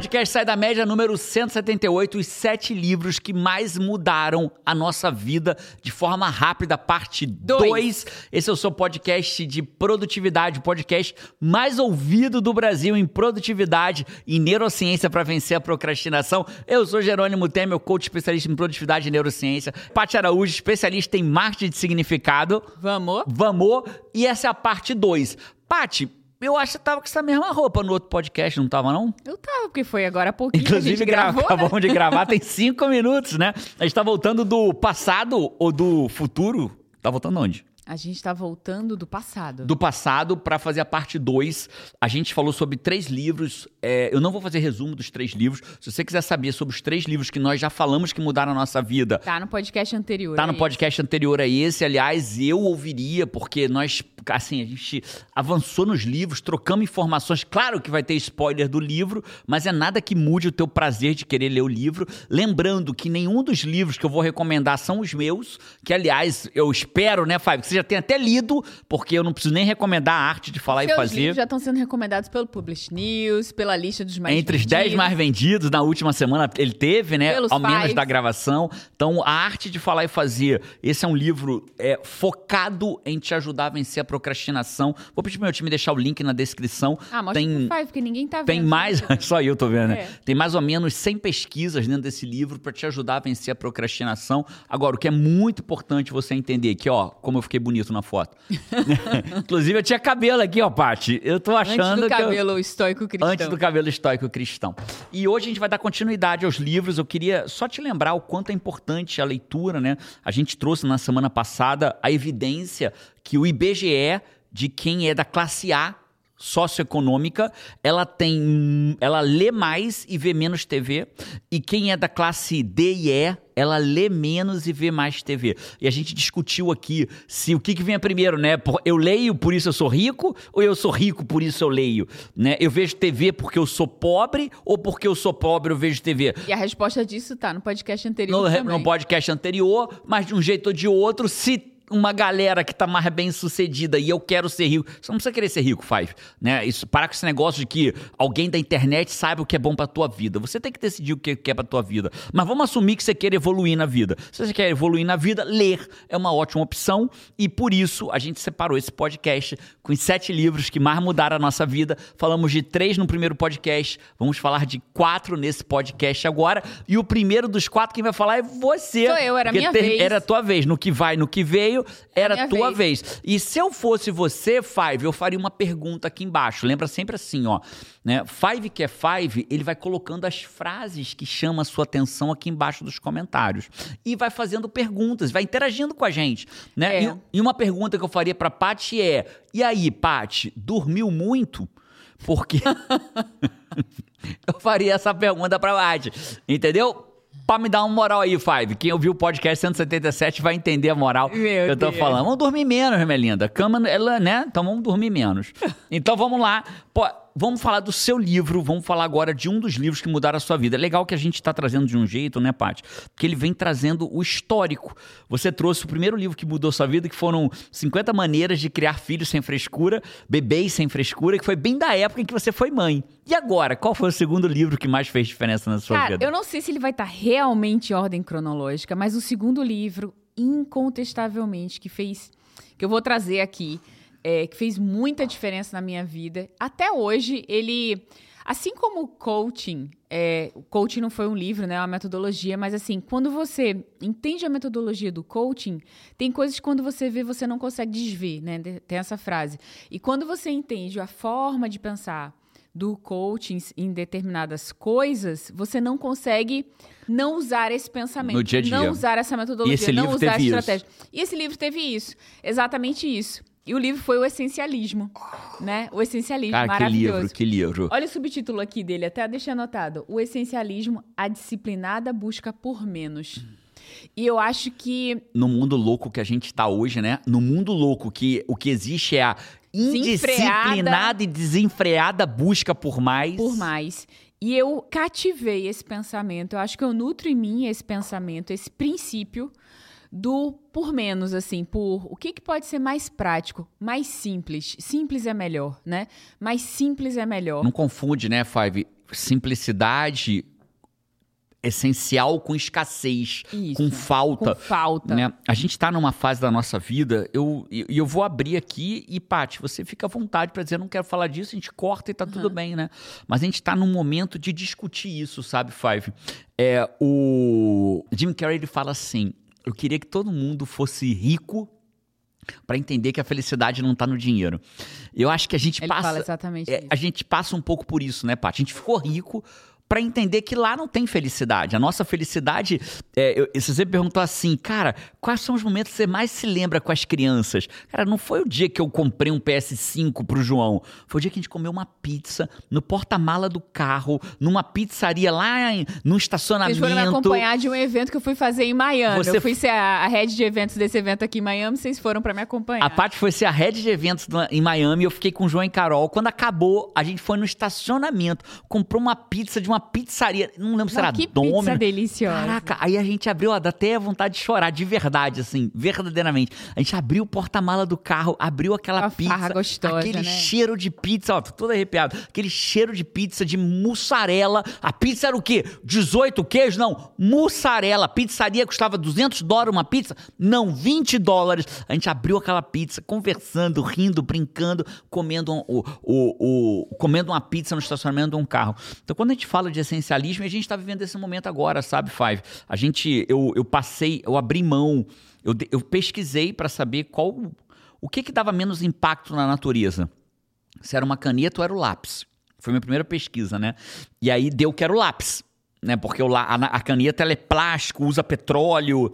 podcast Sai da Média número 178, os sete livros que mais mudaram a nossa vida de forma rápida, parte 2. Esse é o seu podcast de produtividade, o podcast mais ouvido do Brasil em produtividade e neurociência para vencer a procrastinação. Eu sou Jerônimo Temer, coach especialista em produtividade e neurociência. Paty Araújo, especialista em marketing de significado. Vamos? Vamos. E essa é a parte 2. Paty, eu acho que você tava com essa mesma roupa no outro podcast, não tava, não? Eu tava, porque foi agora há pouquinho Inclusive, que gravou, acabamos né? de gravar, tem cinco minutos, né? A gente tá voltando do passado ou do futuro. Tá voltando onde? A gente tá voltando do passado. Do passado para fazer a parte 2. A gente falou sobre três livros. É, eu não vou fazer resumo dos três livros. Se você quiser saber sobre os três livros que nós já falamos que mudaram a nossa vida, Tá no podcast anterior. Tá é no podcast anterior a esse, aliás, eu ouviria, porque nós, assim, a gente avançou nos livros, trocamos informações. Claro que vai ter spoiler do livro, mas é nada que mude o teu prazer de querer ler o livro. Lembrando que nenhum dos livros que eu vou recomendar são os meus, que, aliás, eu espero, né, Fábio, que você já tenha até lido, porque eu não preciso nem recomendar a arte de falar e fazer. livros já estão sendo recomendados pelo Publish News, pela lista dos mais Entre os 10 vendidos. mais vendidos na última semana, ele teve, né? Pelos ao menos da gravação. Então, a arte de falar e fazer. Esse é um livro é, focado em te ajudar a vencer a procrastinação. Vou pedir pro meu time deixar o link na descrição. Ah, mostra tem, pro Five, porque ninguém tá vendo. tem mais, só eu tô vendo, né? É. Tem mais ou menos 100 pesquisas dentro desse livro para te ajudar a vencer a procrastinação. Agora, o que é muito importante você entender que, ó, como eu fiquei bonito na foto. Inclusive, eu tinha cabelo aqui, ó, Paty. Eu tô achando Antes do que eu- cabelo estoico cristão. Antes do cabelo estoico cristão. E hoje a gente vai dar continuidade aos livros. Eu queria só te lembrar o quanto é importante a leitura, né? A gente trouxe na semana passada a evidência que o IBGE, de quem é da classe A socioeconômica, ela tem. Ela lê mais e vê menos TV. E quem é da classe D e E, ela lê menos e vê mais TV. E a gente discutiu aqui se o que, que vem primeiro, né? Eu leio, por isso eu sou rico, ou eu sou rico, por isso eu leio? Né? Eu vejo TV porque eu sou pobre, ou porque eu sou pobre eu vejo TV? E a resposta disso tá no podcast anterior No, também. no podcast anterior, mas de um jeito ou de outro, se uma galera que tá mais bem sucedida e eu quero ser rico. Você não precisa querer ser rico, Five. Né? Isso, parar com esse negócio de que alguém da internet saiba o que é bom pra tua vida. Você tem que decidir o que é pra tua vida. Mas vamos assumir que você quer evoluir na vida. Se você quer evoluir na vida, ler é uma ótima opção. E por isso a gente separou esse podcast com os sete livros que mais mudaram a nossa vida. Falamos de três no primeiro podcast. Vamos falar de quatro nesse podcast agora. E o primeiro dos quatro, quem vai falar é você. Sou eu, era minha tem- vez. Era a tua vez. No que vai, no que veio, era tua vez. vez. E se eu fosse você, Five, eu faria uma pergunta aqui embaixo. Lembra sempre assim, ó. Né? Five que é Five, ele vai colocando as frases que chamam a sua atenção aqui embaixo dos comentários. E vai fazendo perguntas, vai interagindo com a gente. Né? É. E, e uma pergunta que eu faria pra Paty é: e aí, Paty, dormiu muito? Porque. eu faria essa pergunta pra Paty. Entendeu? Pra me dar uma moral aí, Five. Quem ouviu o podcast 177 vai entender a moral Meu que eu tô Deus. falando. Vamos dormir menos, minha linda. Cama, ela, né? Então vamos dormir menos. Então vamos lá. Pô, vamos falar do seu livro. Vamos falar agora de um dos livros que mudaram a sua vida. É legal que a gente tá trazendo de um jeito, né, Paty? Porque ele vem trazendo o histórico. Você trouxe o primeiro livro que mudou sua vida, que foram 50 maneiras de criar filhos sem frescura, bebês sem frescura, que foi bem da época em que você foi mãe. E agora, qual foi o segundo livro que mais fez diferença na sua Cara, vida? eu não sei se ele vai estar realmente em ordem cronológica, mas o segundo livro, incontestavelmente, que fez. que eu vou trazer aqui, é, que fez muita diferença na minha vida. Até hoje, ele. Assim como o coaching, é, o coaching não foi um livro, né? É uma metodologia, mas assim, quando você entende a metodologia do coaching, tem coisas que quando você vê, você não consegue desver, né? Tem essa frase. E quando você entende a forma de pensar do coaching em determinadas coisas, você não consegue não usar esse pensamento, No dia a dia. não usar essa metodologia, não usar essa isso. estratégia. E esse livro teve isso, exatamente isso. E o livro foi o essencialismo, né? O essencialismo, Cara, que maravilhoso. livro, que livro. Olha o subtítulo aqui dele, até deixa anotado. O essencialismo, a disciplinada busca por menos. E eu acho que no mundo louco que a gente tá hoje, né? No mundo louco que o que existe é a indisciplinada e desenfreada busca por mais. por mais. E eu cativei esse pensamento. Eu acho que eu nutro em mim esse pensamento, esse princípio do por menos, assim, por o que, que pode ser mais prático, mais simples. Simples é melhor, né? Mais simples é melhor. Não confunde, né, Five? simplicidade essencial com escassez, Isso, com falta. Com falta. Né? A gente está numa fase da nossa vida, eu, e eu, vou abrir aqui e, Paty, você fica à vontade para dizer, não quero falar disso, a gente corta e tá uhum. tudo bem, né? Mas a gente está num momento de discutir isso, sabe, Five? É, o Jim Carrey ele fala assim, eu queria que todo mundo fosse rico para entender que a felicidade não está no dinheiro. Eu acho que a gente Ele passa. Exatamente é, a gente passa um pouco por isso, né, Paty? A gente ficou rico para entender que lá não tem felicidade. A nossa felicidade, é, eu, você sempre perguntou assim, cara, quais são os momentos que você mais se lembra com as crianças? Cara, não foi o dia que eu comprei um PS5 pro João, foi o dia que a gente comeu uma pizza no porta-mala do carro, numa pizzaria lá em, no estacionamento. Vocês foram me acompanhar de um evento que eu fui fazer em Miami. Você... Eu fui ser a, a head de eventos desse evento aqui em Miami, vocês foram para me acompanhar. A Paty foi ser a head de eventos em Miami, eu fiquei com o João e Carol. Quando acabou, a gente foi no estacionamento, comprou uma pizza de uma pizzaria, não lembro se era que Domino. pizza deliciosa. Caraca, aí a gente abriu, ó, dá até vontade de chorar, de verdade, assim, verdadeiramente. A gente abriu o porta-mala do carro, abriu aquela Uma pizza. gostosa, aquele né? cheiro de pizza, ó, tô todo arrepiado. Aquele cheiro de pizza de mussarela. A pizza era o quê? 18 queijos? Não, mussarela. Pizzaria custava 200 dólares uma pizza? Não, 20 dólares. A gente abriu aquela pizza, conversando, rindo, brincando, comendo, um, o, o, o, comendo uma pizza no estacionamento de um carro. Então, quando a gente fala de essencialismo, a gente está vivendo esse momento agora, sabe, Five? A gente, eu, eu passei, eu abri mão, eu, eu pesquisei para saber qual, o que que dava menos impacto na natureza. Se era uma caneta ou era o lápis. Foi minha primeira pesquisa, né? E aí deu que era o lápis, né? Porque o, a, a caneta ela é plástico, usa petróleo,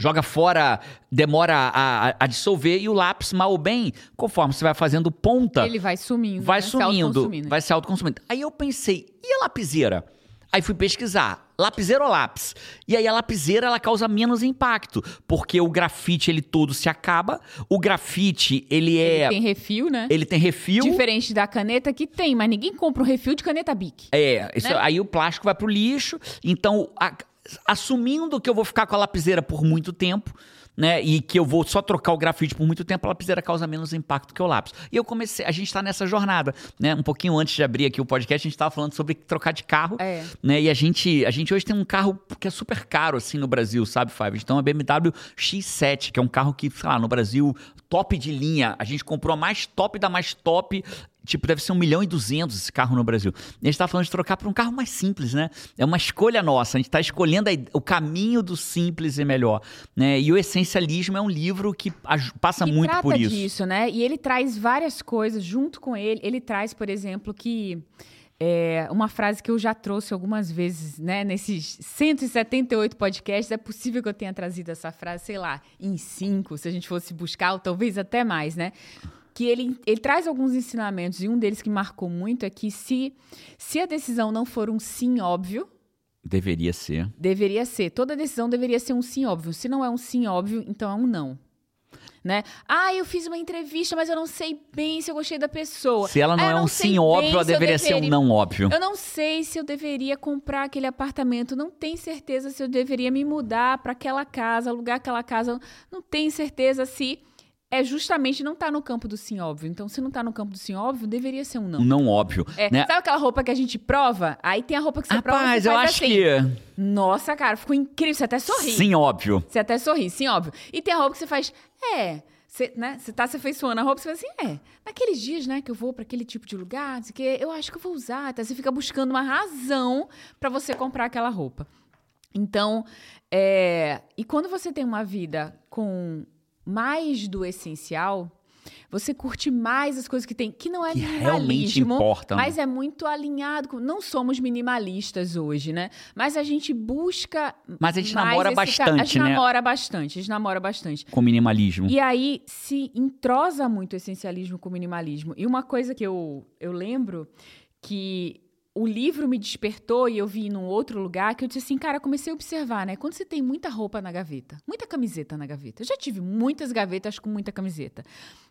joga fora, demora a, a, dissolver, e o lápis, mal ou bem, conforme você vai fazendo ponta. Ele vai sumindo. Vai né? sumindo, se vai se autoconsumindo. Aí eu pensei, e a lapiseira? Aí fui pesquisar, lapiseira ou lápis? E aí a lapiseira ela causa menos impacto, porque o grafite ele todo se acaba, o grafite ele é... Ele tem refil, né? Ele tem refil. Diferente da caneta que tem, mas ninguém compra um refil de caneta Bic. É, isso, né? aí o plástico vai pro lixo, então a, assumindo que eu vou ficar com a lapiseira por muito tempo, né? E que eu vou só trocar o grafite por muito tempo, a lapiseira causa menos impacto que o lápis. E eu comecei, a gente está nessa jornada, né? Um pouquinho antes de abrir aqui o podcast, a gente estava falando sobre trocar de carro, é. né? E a gente, a gente hoje tem um carro que é super caro assim no Brasil, sabe, Fábio? Então a BMW X7, que é um carro que, sei lá, no Brasil top de linha. A gente comprou a mais top da mais top Tipo, deve ser um milhão e duzentos esse carro no Brasil. E a gente está falando de trocar para um carro mais simples, né? É uma escolha nossa. A gente está escolhendo a, o caminho do simples e melhor. Né? E o Essencialismo é um livro que passa que muito por isso. disso, né? E ele traz várias coisas junto com ele. Ele traz, por exemplo, que. É uma frase que eu já trouxe algumas vezes, né? Nesses 178 podcasts, é possível que eu tenha trazido essa frase, sei lá, em cinco, se a gente fosse buscar, ou talvez até mais, né? Que ele, ele traz alguns ensinamentos, e um deles que marcou muito é que se, se a decisão não for um sim óbvio. Deveria ser. Deveria ser. Toda decisão deveria ser um sim óbvio. Se não é um sim óbvio, então é um não. Né? Ah, eu fiz uma entrevista, mas eu não sei bem se eu gostei da pessoa. Se ela não ah, é um sim óbvio, ela deveria, deveria, ser um não óbvio. Eu não sei se eu deveria comprar aquele apartamento, não tenho certeza se eu deveria me mudar para aquela casa, alugar aquela casa, não tenho certeza se é justamente não tá no campo do sim óbvio. Então, se não tá no campo do sim óbvio, deveria ser um não. Não óbvio. É, né? Sabe aquela roupa que a gente prova? Aí tem a roupa que você Rapaz, prova. Rapaz, eu acho assim. que. Nossa, cara, ficou incrível. Você até sorri. Sim, óbvio. Você até sorri, sim, óbvio. E tem a roupa que você faz. É. Você, né, você tá se afeiçoando a roupa, você fala assim, é, naqueles dias, né, que eu vou para aquele tipo de lugar, que eu acho que eu vou usar, tá? Você fica buscando uma razão para você comprar aquela roupa. Então, é, e quando você tem uma vida com mais do essencial, você curte mais as coisas que tem, que não é que realmente importa, mas é muito alinhado com, não somos minimalistas hoje, né? Mas a gente busca Mas a gente namora bastante, a gente né? namora bastante, a gente namora bastante. Com minimalismo. E aí se entrosa muito o essencialismo com o minimalismo. E uma coisa que eu, eu lembro que o livro me despertou e eu vi num outro lugar que eu disse assim, cara, comecei a observar, né? Quando você tem muita roupa na gaveta, muita camiseta na gaveta. Eu já tive muitas gavetas com muita camiseta.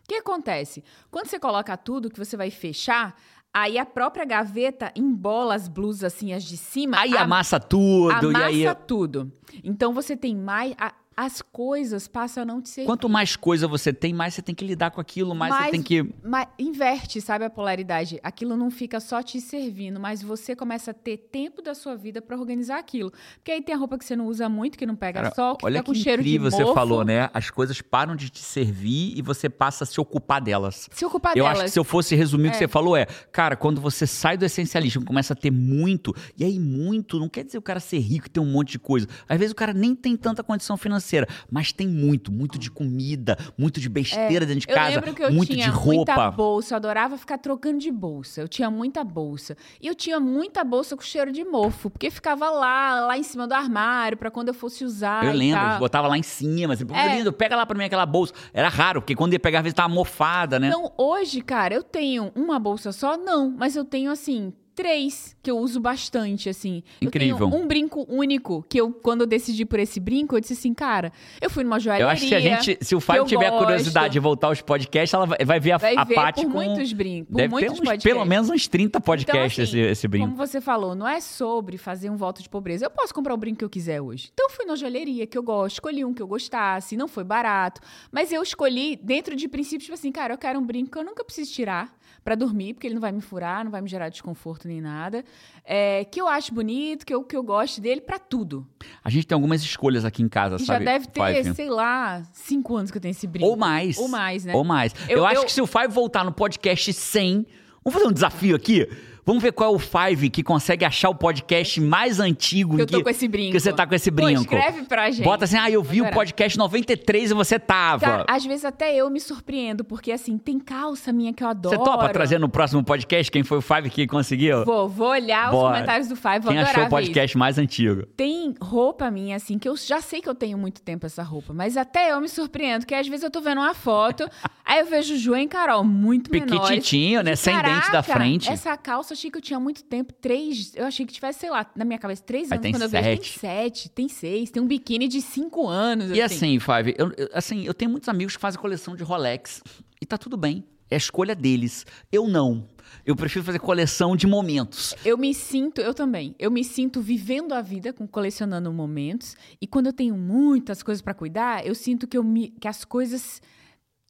O que acontece? Quando você coloca tudo que você vai fechar, Aí a própria gaveta embola as blusas assim, as de cima. Aí amassa tudo. Amassa e aí... tudo. Então você tem mais. A, as coisas passam a não te servir. Quanto mais coisa você tem, mais você tem que lidar com aquilo, mais, você tem que. Mas inverte, sabe, a polaridade. Aquilo não fica só te servindo, mas você começa a ter tempo da sua vida pra organizar aquilo. Porque aí tem a roupa que você não usa muito, que não pega Cara, sol, que olha fica com que cheiro de incrível mofo. você falou, né? As coisas param de te servir e você passa a se ocupar delas. Se ocupar Eu delas. acho que se eu fosse resumir o que É. você falou é, cara, quando você sai do essencialismo, começa a ter muito, e aí muito não quer dizer o cara ser rico e ter um monte de coisa. Às vezes o cara nem tem tanta condição financeira, mas tem muito, muito de comida, muito de besteira dentro de É, Eu casa, lembro que eu muito tinha de muita roupa. bolsa, eu adorava ficar trocando de bolsa. Eu tinha muita bolsa. E eu tinha muita bolsa com cheiro de mofo, porque ficava lá, lá em cima do armário, pra quando eu fosse usar. Eu lembro, tal. botava lá em cima, assim, É. lindo, pega lá pra mim aquela bolsa. Era raro, porque quando ia pegar, às vezes tava mofada, né? Então, hoje, cara, eu tenho uma bolsa só? Não, mas eu tenho, assim, três que eu uso bastante, assim. Incrível. Um brinco único, que eu, quando eu decidi por esse brinco, eu disse assim, cara, eu fui numa joalheria. Eu acho que a gente, se o Fábio tiver gosto. curiosidade de voltar aos podcasts, ela vai, ver a, Vai a ver Paty por com... muitos brincos, Deve ter muitos uns, podcasts. pelo menos uns 30 podcasts Então, assim, esse, esse brinco. Como você falou, não é sobre fazer um voto de pobreza. Eu posso comprar o brinco que eu quiser hoje. Então eu fui na joalheria que eu gosto, escolhi um que eu gostasse, não foi barato. Mas eu escolhi dentro de princípios, tipo assim, cara, eu quero um brinco que eu nunca preciso tirar pra dormir, porque ele não vai me furar, não vai me gerar desconforto nem nada. É, que eu acho bonito, que eu, que eu gosto dele pra tudo. A gente tem algumas escolhas aqui em casa, E já sabe? deve ter, Five? sei lá, cinco anos que eu tenho esse brinco. Ou mais. Ou mais, né? Ou mais. Eu, Eu- acho eu- que se o Five voltar no podcast 100, vamos fazer um desafio aqui? Vamos ver qual é o Five que consegue achar o podcast mais antigo Que eu tô com esse brinco. Que você tá com esse Pô, brinco. escreve pra gente. Bota assim, ah, eu vi o podcast 93 e você tava. Cara, às vezes até eu me surpreendo, porque assim, tem calça minha que eu adoro. Você topa trazer no próximo podcast quem foi o Five que conseguiu? Vou, vou olhar os Bora. comentários do Five, vou Quem achou o ver isso. podcast mais antigo? Tem roupa minha, assim, que eu já sei que eu tenho muito tempo essa roupa, mas até eu me surpreendo, que às vezes eu tô vendo uma foto, aí eu vejo Ju e Carol, muito menores. Piquititinho, né? Sem dente da frente. Essa calça eu achei que eu tinha muito tempo, três. Eu achei que tivesse, sei lá, na minha cabeça, três Aí anos. tem Quando eu vejo, sete. tem sete, tem seis, tem um biquíni de cinco anos. E assim, Five, eu, eu- assim, eu tenho muitos amigos que fazem coleção de Rolex. E tá tudo bem. É a escolha deles. Eu não. Eu prefiro fazer coleção de momentos. Eu me sinto, eu também, eu me sinto vivendo a vida, com colecionando momentos. E quando eu tenho muitas coisas pra cuidar, eu sinto que, eu me, que as coisas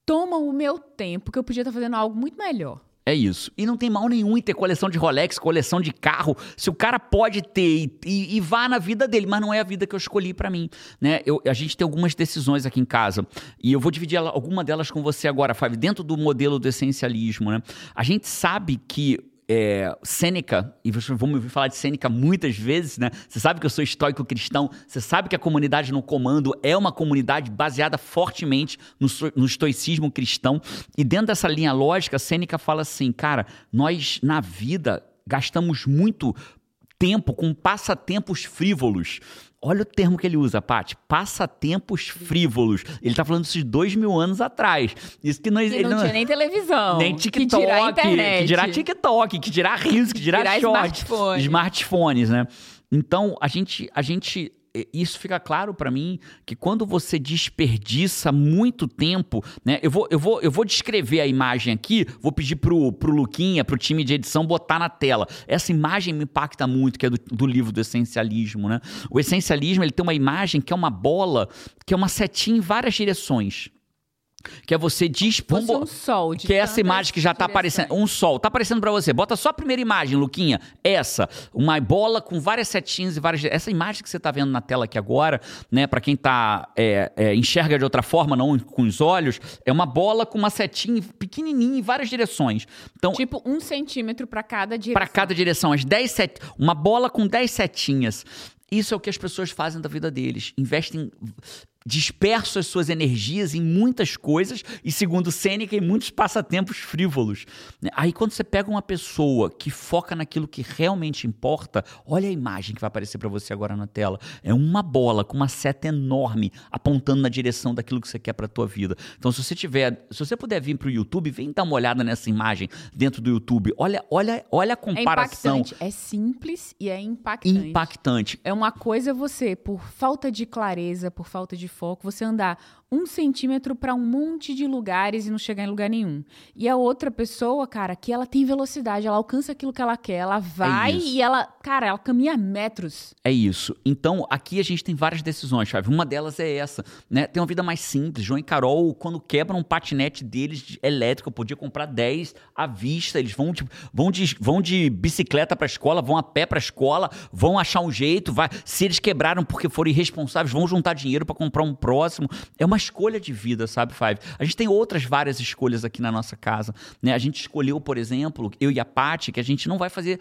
tomam o meu tempo, que eu podia estar fazendo algo muito melhor. É isso. E não tem mal nenhum em ter coleção de Rolex, coleção de carro. Se o cara pode ter e, e- e vá na vida dele, mas não é a vida que eu escolhi pra mim, né? Eu, a gente tem algumas decisões aqui em casa e eu vou dividir alguma delas com você agora, Fábio, dentro do modelo do essencialismo, né? A gente sabe que é, Sêneca, e vocês vão me ouvir falar de Sêneca muitas vezes, né? Você sabe que eu sou estoico cristão, você sabe que a comunidade no comando é uma comunidade baseada fortemente no, no estoicismo cristão. E dentro dessa linha lógica, Sêneca fala assim, cara, nós na vida gastamos muito tempo com passatempos frívolos. Olha o termo que ele usa, Paty. Passatempos frívolos. Ele tá falando isso de dois mil anos atrás. Isso que nós. E ele não, tinha nem televisão. nem que TikTok, dirá internet. que dirá TikTok, que dirá Reels, que dirá, Dirá shorts, smartphone. smartphones, né? Então, a gente, a gente isso fica claro pra mim que quando você desperdiça muito tempo, né? Eu vou, eu vou, eu vou descrever a imagem aqui, vou pedir pro, pro Luquinha, pro time de edição botar na tela. Essa imagem me impacta muito, que é do, do livro do essencialismo, né? O essencialismo, ele tem uma imagem que é uma bola, que é uma setinha em várias direções. Que é você Fosse vamos- um sol. De que é essa imagem que já tá direções. aparecendo. Um sol. Tá aparecendo pra você. Bota só a primeira imagem, Luquinha. Essa. Uma bola com várias setinhas e várias. Essa imagem que você tá vendo na tela aqui agora, né? Pra quem tá. é, é, enxerga de outra forma, não com os olhos, é uma bola com uma setinha pequenininha em várias direções. Então, Tipo, um centímetro pra cada direção. Pra cada direção, as 10 set... uma bola com 10 setinhas. Isso é o que as pessoas fazem da vida deles. Investem, dispersam as suas energias em muitas coisas e, segundo Sêneca, em muitos passatempos frívolos. Aí, quando você pega uma pessoa que foca naquilo que realmente importa, olha a imagem que vai aparecer pra você agora na tela. É uma bola com uma seta enorme apontando na direção daquilo que você quer pra tua vida. Então, se você tiver, se você puder vir pro YouTube, vem dar uma olhada nessa imagem dentro do YouTube. Olha, olha, olha a É comparação impactante. É simples e é impactante. impactante. É uma coisa você, por falta de clareza, por falta de foco, você andar um centímetro para um monte de lugares e não chegar em lugar nenhum. E a outra pessoa, cara, que ela tem velocidade, ela alcança aquilo que ela quer, ela vai É e ela, cara, ela caminha metros. É isso. Então, aqui a gente tem várias decisões, chave. Uma delas é essa, né? Tem uma vida mais simples. João e Carol, quando quebram um patinete deles de elétrico, eu podia comprar 10 à vista. Eles vão de, vão de, vão de bicicleta pra escola, vão a pé pra escola, vão achar um jeito. Vai. Se eles quebraram porque foram irresponsáveis, vão juntar dinheiro pra comprar um próximo. É uma escolha de vida, sabe, Five? A gente tem outras várias escolhas aqui na nossa casa, né? A gente escolheu, por exemplo, eu e a Paty, que a gente não vai fazer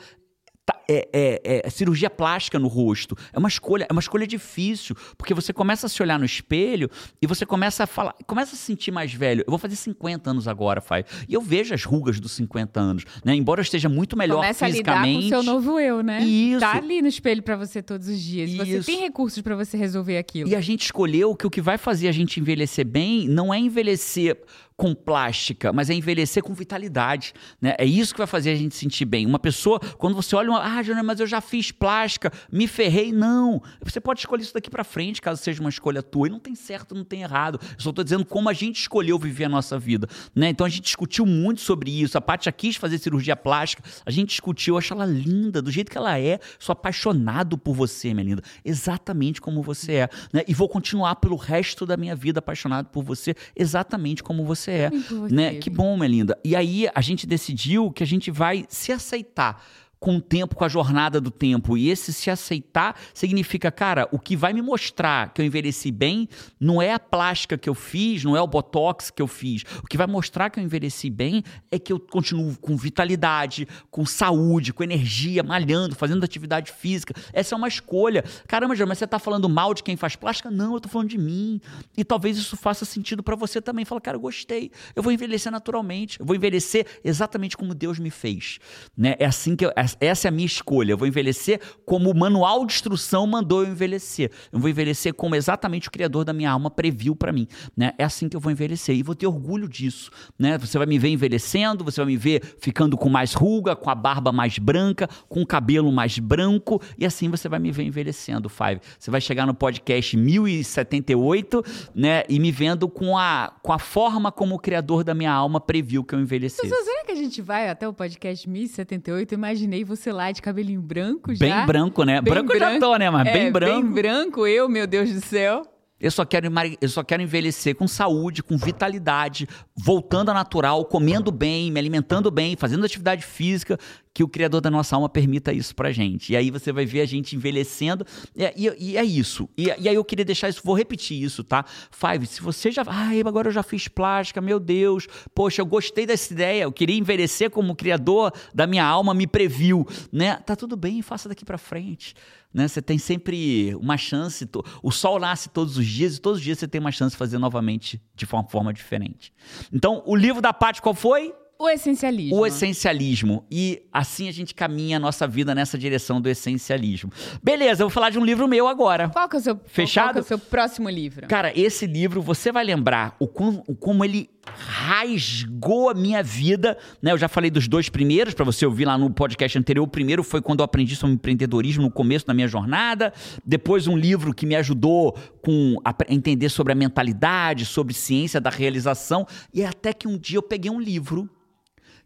é, é- é cirurgia plástica no rosto. É uma escolha, é uma escolha difícil, porque você começa a se olhar no espelho e você começa a falar, começa a se sentir mais velho. Eu vou fazer 50 anos agora, Fai. E eu vejo as rugas dos 50 anos, né? Embora eu esteja muito melhor Começa a lidar com o fisicamente. seu novo eu, né? Isso. Tá ali no espelho pra você todos os dias. Você Isso. tem recursos pra você resolver aquilo. E a gente escolheu que o que vai fazer a gente envelhecer bem não é envelhecer com plástica, mas é envelhecer com vitalidade, né? É isso que vai fazer a gente sentir bem. Uma pessoa, quando você olha, uma, ah, Júnior, mas eu já fiz plástica, me ferrei, não. Você pode escolher isso daqui pra frente, caso seja uma escolha tua, e não tem certo, não tem errado. Eu só tô dizendo como a gente escolheu viver a nossa vida, né? Então a gente discutiu muito sobre isso. A Paty quis fazer cirurgia plástica, a gente discutiu, eu acho ela linda, do jeito que ela é. Sou apaixonado por você, minha linda, exatamente como você é, né? E vou continuar pelo resto da minha vida apaixonado por você, exatamente como você é, você, né? Vitor. Que bom, minha linda. E aí a gente decidiu que a gente vai se aceitar com o tempo, com a jornada do tempo. E esse se aceitar significa, cara, o que vai me mostrar que eu envelheci bem não é a plástica que eu fiz, não é o botox que eu fiz. O que vai mostrar que eu envelheci bem é que eu continuo com vitalidade, com saúde, com energia, malhando, fazendo atividade física. Essa é uma escolha. Caramba, mas você tá falando mal de quem faz plástica? Não, eu tô falando de mim. E talvez isso faça sentido pra você também. Fala, cara, eu gostei. Eu vou envelhecer naturalmente. Eu vou envelhecer exatamente como Deus me fez. Né? É assim que eu, essa é a minha escolha. Eu vou envelhecer como o manual de instrução mandou eu envelhecer. Eu vou envelhecer como exatamente o Criador da minha alma previu pra mim. Né? É assim que eu vou envelhecer. E vou ter orgulho disso. Né? Você vai me ver envelhecendo, você vai me ver ficando com mais ruga, com a barba mais branca, com o cabelo mais branco. E assim você vai me ver envelhecendo, Five. Você vai chegar no podcast 1078, né? E me vendo com a, com a forma como o Criador da minha alma previu que eu envelhecesse. Pessoal, será que a gente vai até o podcast 1078? Eu imaginei você lá de cabelinho branco já. Bem branco, né? Bem branco eu já branco. tô, né? Mas É, bem branco. Bem branco, eu, meu Deus do céu. Eu só, quero, eu só quero envelhecer com saúde, com vitalidade, voltando ao natural, comendo bem, me alimentando bem, fazendo atividade física, que o Criador da nossa alma permita isso pra gente. E aí você vai ver a gente envelhecendo, e, e- e é isso. E, e aí eu queria deixar isso, vou repetir isso, tá? Five, se você já. Ai, agora eu já fiz plástica, meu Deus, poxa, eu gostei dessa ideia, eu queria envelhecer como o Criador da minha alma me previu, né? Tá tudo bem, faça daqui pra frente né? Você tem sempre uma chance. O sol nasce todos os dias e todos os dias você tem uma chance de fazer novamente de uma forma diferente. Então, o livro da Paty qual foi? O essencialismo. O essencialismo. E assim a gente caminha a nossa vida nessa direção do essencialismo. Beleza, eu vou falar de um livro meu agora. Qual que é o seu, Fechado? Qual é o seu próximo livro? Cara, esse livro, você vai lembrar o, quão- o como ele rasgou a minha vida, né? Eu já falei dos dois primeiros, para você ouvir lá no podcast anterior. O primeiro foi quando eu aprendi sobre empreendedorismo no começo da minha jornada. Depois um livro que me ajudou com a entender sobre a mentalidade, sobre ciência da realização. E até que um dia eu peguei um livro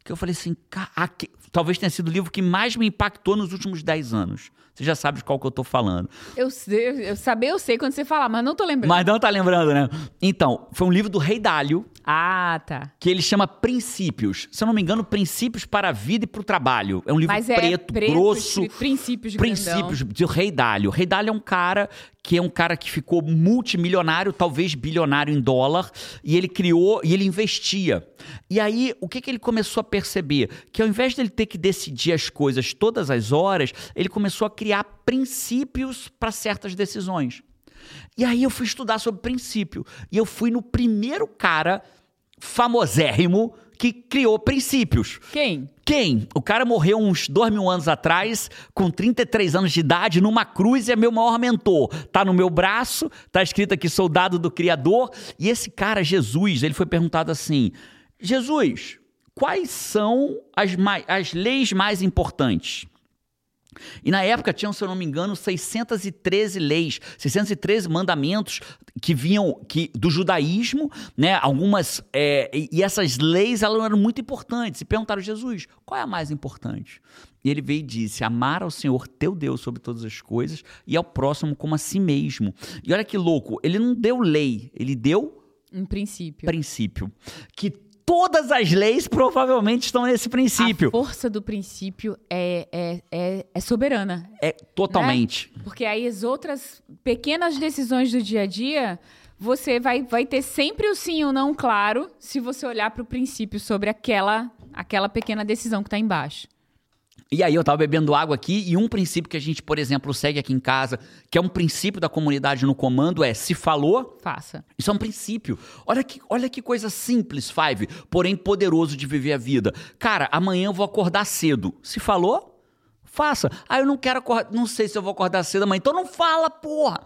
que eu falei assim, "Ca- aque- talvez tenha sido o livro que mais me impactou nos últimos 10 anos. Você já sabe de qual que eu tô falando. Eu, sei, eu saber, eu sei quando você falar, mas não tô lembrando. Mas não tá lembrando, né? Então, foi um livro do Rei Dálio, Ah, tá. que ele chama Princípios. Se eu não me engano, Princípios para a Vida e para o Trabalho. É um livro Mas é preto, preto, grosso. princípios Princípios do Rei Dálio. Rei Dálio é um cara que é um cara que ficou multimilionário, talvez bilionário em dólar, e ele criou e ele investia. E aí, o que, que ele começou a perceber? Que ao invés dele ter que decidir as coisas todas as horas, ele começou a criar princípios para certas decisões. E aí eu fui estudar sobre princípio. E eu fui no primeiro cara famosérrimo que criou princípios. Quem? Quem? O cara morreu uns dois mil anos atrás, com 33 anos de idade, numa cruz e é meu maior mentor. Tá no meu braço, tá escrito aqui soldado do Criador. E esse cara, Jesus, ele foi perguntado assim: Jesus, quais são as, as leis mais importantes? E na época tinham, se eu não me engano, 613 leis, 613 mandamentos que vinham que, do judaísmo, né? Algumas. É, e essas leis elas eram muito importantes. E perguntaram a Jesus: qual é a mais importante? E ele veio e disse: amar ao Senhor teu Deus sobre todas as coisas e ao próximo como a si mesmo. E olha que louco, ele não deu lei, ele deu. Um princípio. Princípio. Que todas as leis provavelmente estão nesse princípio. A força do princípio é, é, é, é soberana. É totalmente. Né? Porque aí as outras pequenas decisões do dia a dia, você vai, vai ter sempre o sim ou não claro se você olhar para o princípio sobre aquela, aquela pequena decisão que está embaixo. E aí eu tava bebendo água aqui e um princípio que a gente, por exemplo, segue aqui em casa, que é um princípio da comunidade no comando, é se falou, faça. Isso é um princípio. Olha que, olha que coisa simples, Five, porém poderoso de viver a vida. Cara, amanhã eu vou acordar cedo. Se falou, faça. Ah, eu não quero acordar, não sei se eu vou acordar cedo amanhã. Então não fala, porra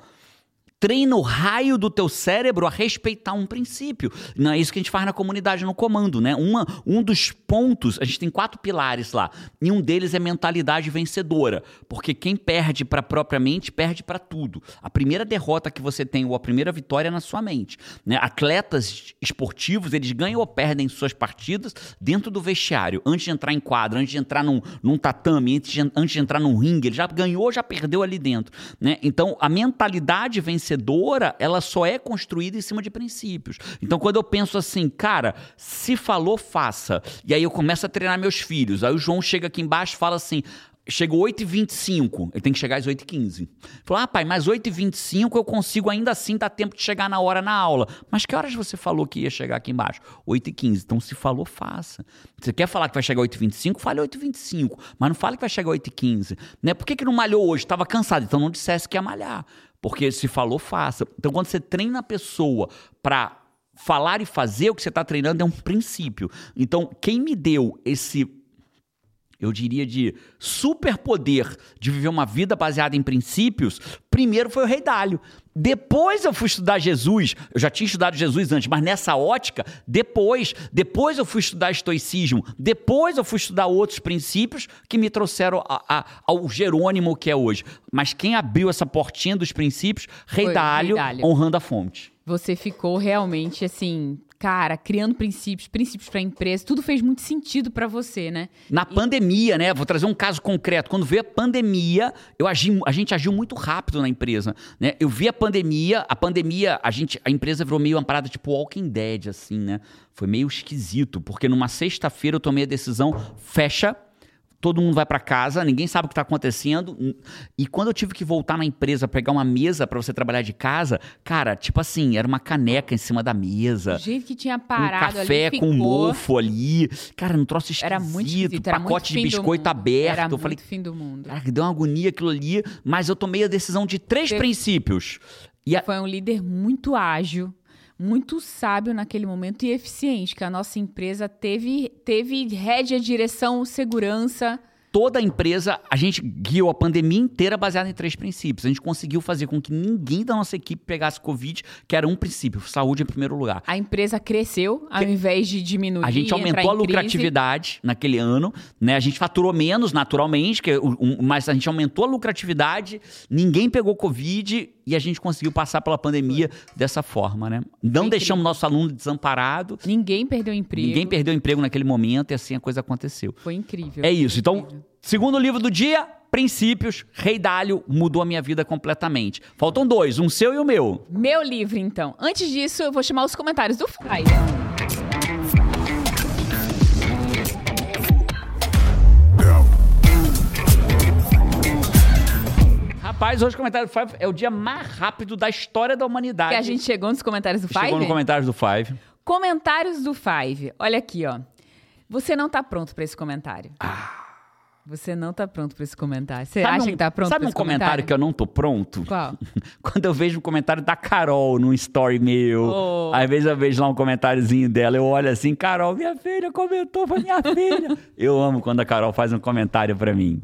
treina o raio do teu cérebro a respeitar um princípio. Não é isso que a gente faz na comunidade no comando, né? Uma, um dos pontos, a gente tem quatro pilares lá, e um deles é mentalidade vencedora, porque quem perde para a própria mente perde para tudo. A primeira derrota que você tem ou a primeira vitória é na sua mente, né? Atletas esportivos, eles ganham ou perdem suas partidas dentro do vestiário, antes de entrar em quadra, antes de entrar num, num tatame, antes de, antes de entrar num ringue, ele já ganhou, já perdeu ali dentro, né? Então, a mentalidade vencedora vencedora, ela só é construída em cima de princípios. Então, quando eu penso assim, cara, se falou, faça. E aí eu começo a treinar meus filhos. Aí o João chega aqui embaixo e fala assim: chegou 8h25, ele tem que chegar às 8h15. Falou, ah, pai, mas 8h25 eu consigo ainda assim dar tempo de chegar na hora na aula. Mas que horas você falou que ia chegar aqui embaixo? 8h15. Então, se falou, faça. Você quer falar que vai chegar 8h25? Fale 8h25. Mas não fale que vai chegar 8h15. Né? Por que, que não malhou hoje? Estava cansado. Então, não dissesse que ia malhar. Porque se falou, faça. Então, quando você treina a pessoa para falar e fazer, o que você está treinando é um princípio. Então, quem me deu esse eu diria, de superpoder de viver uma vida baseada em princípios, primeiro foi o Rei Dálio. Depois eu fui estudar Jesus, eu já tinha estudado Jesus antes, mas nessa ótica, depois, depois eu fui estudar estoicismo, depois eu fui estudar outros princípios que me trouxeram a, a, ao Jerônimo que é hoje. Mas quem abriu essa portinha dos princípios, Rei Dálio, Rei Dálio, honrando a fonte. Você ficou realmente assim cara, criando princípios, princípios para a empresa, tudo fez muito sentido para você, né? Na e... pandemia, né? Vou trazer um caso concreto. Quando veio a pandemia, eu agi, a gente agiu muito rápido na empresa, né? Eu vi a pandemia, a pandemia, a gente, a empresa virou meio uma parada tipo Walking Dead, assim, né? Foi meio esquisito, porque numa sexta-feira eu tomei a decisão, fecha todo mundo vai para casa, ninguém sabe o que está acontecendo. E quando eu tive que voltar na empresa, pegar uma mesa para você trabalhar de casa, cara, tipo assim, era uma caneca em cima da mesa. O jeito que tinha parado um café ali, com mofo ali. Cara, um troço esquisito. Era muito esquisito. Era pacote muito de biscoito aberto. Era eu muito falei, fim do mundo. Cara, deu uma agonia aquilo ali, mas eu tomei a decisão de três princípios. E a... Foi um líder muito ágil muito sábio naquele momento e eficiente, que a nossa empresa teve, teve rédea, direção, segurança toda a empresa, a gente guiou a pandemia inteira baseada em três princípios. A gente conseguiu fazer com que ninguém da nossa equipe pegasse Covid, que era um princípio, saúde em primeiro lugar. A empresa cresceu ao invés de diminuir. A gente aumentou a lucratividade crise. naquele ano, né? A gente faturou menos naturalmente, que, mas a gente aumentou a lucratividade, ninguém pegou Covid e a gente conseguiu passar pela pandemia dessa forma, né? Não deixamos nosso aluno desamparado. Ninguém perdeu emprego. Ninguém perdeu emprego naquele momento e assim a coisa aconteceu. Foi incrível. É isso. Então, incrível. segundo livro do dia, Princípios, Rei Dálio mudou a minha vida completamente. Faltam dois, um seu e o meu. Meu livro, então. Antes disso, eu vou chamar os comentários do Fai. Rapaz, hoje o comentário do Five é o dia mais rápido da história da humanidade. Que a gente chegou nos comentários do Five? Chegou nos comentários do Five. Comentários do Five. Olha aqui, ó. Você não tá pronto para esse comentário. Ah. Você não tá pronto para esse comentário. Você sabe acha um, que tá pronto Sabe um comentário, comentário, que eu não tô pronto? Qual? Quando eu vejo um comentário da Carol num story meu. Oh. Às vezes eu vejo lá um comentáriozinho dela, eu olho assim, Carol, minha filha comentou, foi minha filha. Eu amo quando a Carol faz um comentário para mim.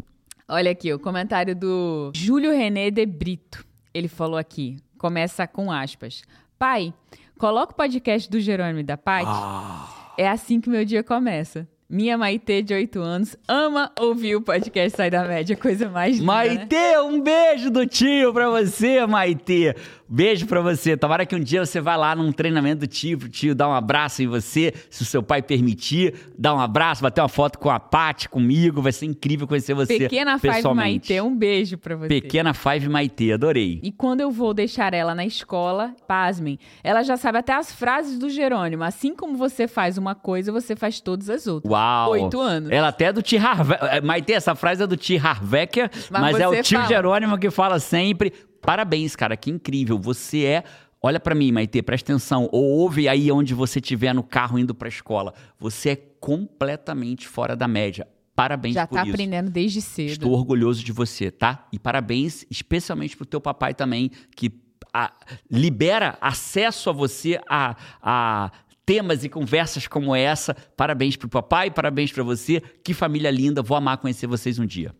Olha aqui, o comentário do Júlio René de Brito. Ele falou aqui, começa com aspas. Pai, coloca o podcast do Jerônimo da Pai. Ah. É assim que meu dia começa. Minha Maitê, de 8 anos, ama ouvir o podcast Sai da Média, coisa mais linda, né? Maitê, um beijo do tio pra você, Maitê. Beijo pra você. Tomara que um dia você vá lá num treinamento do tio, pro tio dar um abraço em você, se o seu pai permitir, dar um abraço, bater uma foto com a Paty, comigo, vai ser incrível conhecer você Pequena Five. Maitê, um beijo pra você. Pequena Five Maitê, adorei. E quando eu vou deixar ela na escola, pasmem, ela já sabe até as frases do Jerônimo. Assim como você faz uma coisa, você faz todas as outras. Uau! Oito anos. Ela até é do T. Harvecker. Maitê, essa frase é do T. Harvecker, mas, Mas é o tio fala. Jerônimo que fala sempre. Parabéns, cara, que incrível. Você é. Olha pra mim, Maitê, presta atenção. Ou ouve aí onde você estiver no carro indo pra escola. Você é completamente fora da média. Parabéns já por tá isso. aprendendo desde cedo. Estou orgulhoso de você, tá? E parabéns especialmente pro teu papai também, que a- libera acesso a você a, a temas e conversas como essa. Parabéns pro papai, parabéns pra você. Que família linda, vou amar conhecer vocês um dia.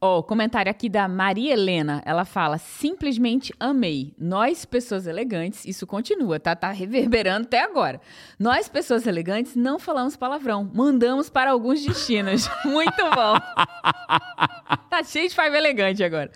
Ó, comentário aqui da Maria Helena. Ela fala: simplesmente amei. Nós, pessoas elegantes, isso continua, tá? Tá reverberando até agora. Nós, pessoas elegantes, não falamos palavrão. Mandamos para alguns destinos. Muito bom. tá cheio de five elegante agora.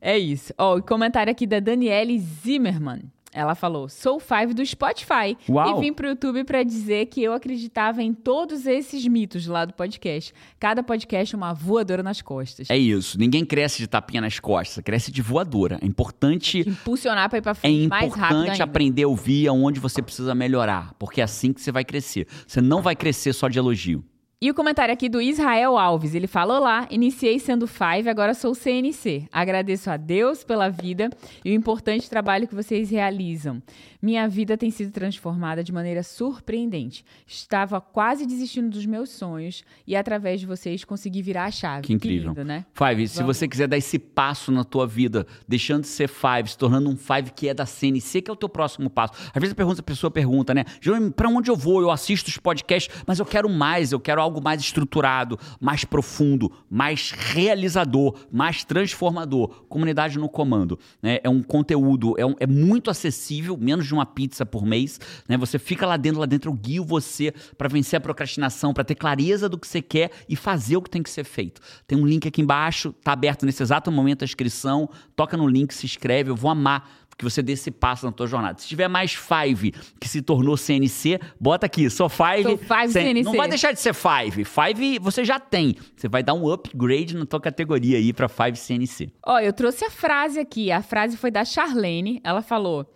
É isso. Ó, e comentário aqui da Daniele Zimmermann. Ela falou: sou five do Spotify Uau. e vim pro YouTube pra dizer que eu acreditava em todos esses mitos lá do podcast. Cada podcast é uma voadora nas costas. É isso. Ninguém cresce de tapinha nas costas, cresce de voadora. É importante. Impulsionar pra ir pra É frente mais rápido importante aprender a ouvir aonde você precisa melhorar, porque é assim que você vai crescer. Você não vai crescer só de elogio. E o comentário aqui do Israel Alves. Ele fala: Olá, iniciei sendo Five, agora sou CNC. Agradeço a Deus pela vida e o importante trabalho que vocês realizam. Minha vida tem sido transformada de maneira surpreendente. Estava quase desistindo dos meus sonhos e através de vocês consegui virar a chave. Que incrível. lindo, né? Five, se Vamos. você quiser dar esse passo na tua vida, deixando de ser Five, se tornando um Five que é da CNC, que é o teu próximo passo. Às vezes a, pergunta, a pessoa pergunta, né? Jerônimo, pra onde eu vou? Eu assisto os podcasts, mas eu quero mais, eu quero algo mais estruturado, mais profundo, mais realizador, mais transformador. Comunidade no comando. Né? É um conteúdo, é, um- é muito acessível, menos de uma pizza por mês. Né? Você fica lá dentro, lá dentro eu guio você para vencer a procrastinação, para ter clareza do que você quer e fazer o que tem que ser feito. Tem um link aqui embaixo, tá aberto nesse exato momento a inscrição. Toca no link, se inscreve, eu vou amar que você dê esse passo na tua jornada. Se tiver mais Five que se tornou CNC, bota aqui, sou Five. Sou Five CNC. Não vai deixar de ser Five. Five você já tem. Você vai dar um upgrade na tua categoria aí para Five CNC. Ó, eu trouxe a frase aqui. A frase foi da Charlene. Ela falou: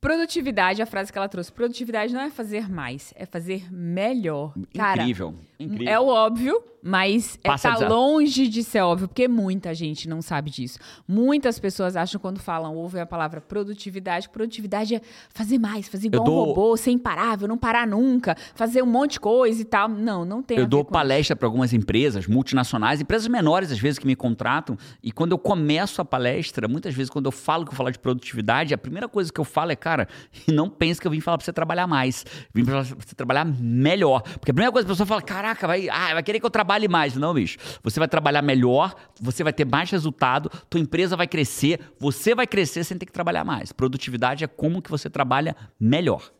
produtividade, a frase que ela trouxe: produtividade não é fazer mais, é fazer melhor. Cara, incrível. Incrível. É o óbvio, mas é, Passa tá longe de ser óbvio, porque muita gente não sabe disso. Muitas pessoas acham quando falam, ouvem a palavra produtividade, produtividade é fazer mais, fazer igual dou- um robô, ser imparável, não parar nunca, fazer um monte de coisa e tal. Não, não tem Eu dou palestra para algumas empresas multinacionais, empresas menores às vezes que me contratam, e quando eu começo a palestra, muitas vezes quando eu falo que eu falo de produtividade, a primeira coisa que eu falo é, cara, não pense que eu vim falar para você trabalhar mais, vim falar pra você trabalhar melhor. Porque a primeira coisa que a pessoa fala, caraca, vai, ah, vai querer que eu trabalhe mais. Não, bicho. Você vai trabalhar melhor, você vai ter mais resultado, tua empresa vai crescer, você vai crescer sem ter que trabalhar mais. Produtividade é como que você trabalha melhor.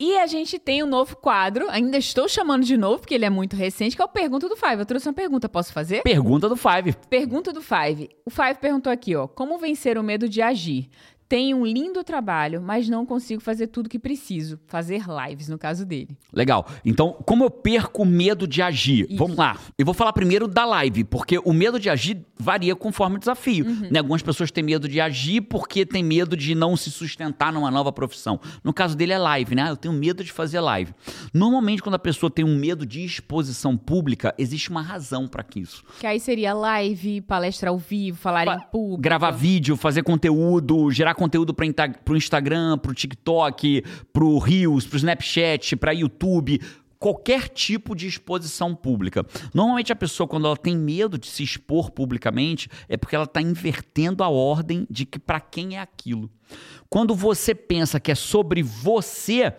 E a gente tem um novo quadro, ainda estou chamando de novo, porque ele é muito recente, que é o Pergunta do Five. Eu trouxe uma pergunta, posso fazer? Pergunta do Five. Pergunta do Five. O Five perguntou aqui, ó. Como vencer o medo de agir? Tenho um lindo trabalho, mas não consigo fazer tudo que preciso. Fazer lives, no caso dele. Legal. Então, como eu perco o medo de agir? Isso. Vamos lá. Eu vou falar primeiro da live, porque o medo de agir varia conforme o desafio. Uhum. né? Algumas pessoas têm medo de agir porque têm medo de não se sustentar numa nova profissão. No caso dele é live, né? Eu tenho medo de fazer live. Normalmente, quando a pessoa tem um medo de exposição pública, existe uma razão para isso. Que aí seria live, palestra ao vivo, falar Fa- em público. Gravar vídeo, fazer conteúdo, gerar conteúdo para o Instagram, para o TikTok, para o Reels, para o Snapchat, para YouTube. Qualquer tipo de exposição pública. Normalmente a pessoa, quando ela tem medo de se expor publicamente, é porque ela está invertendo a ordem de que para quem é aquilo. Quando você pensa que é sobre você,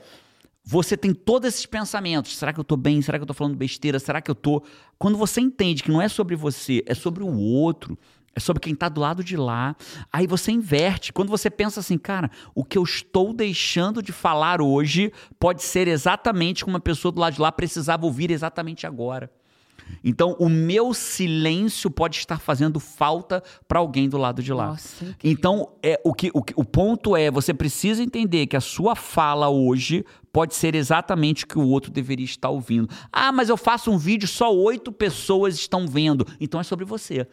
você tem todos esses pensamentos. Será que eu tô bem? Será que eu tô falando besteira? Será que eu tô. Quando você entende que não é sobre você, é sobre o outro, é sobre quem está do lado de lá. Aí você inverte. Quando você pensa assim, cara, o que eu estou deixando de falar hoje pode ser exatamente como uma pessoa do lado de lá precisava ouvir exatamente agora. Então, o meu silêncio pode estar fazendo falta para alguém do lado de lá. Nossa, então, é, o, que, o, o ponto é: você precisa entender que a sua fala hoje pode ser exatamente o que o outro deveria estar ouvindo. Ah, mas eu faço um vídeo, só oito pessoas estão vendo. Então é sobre você.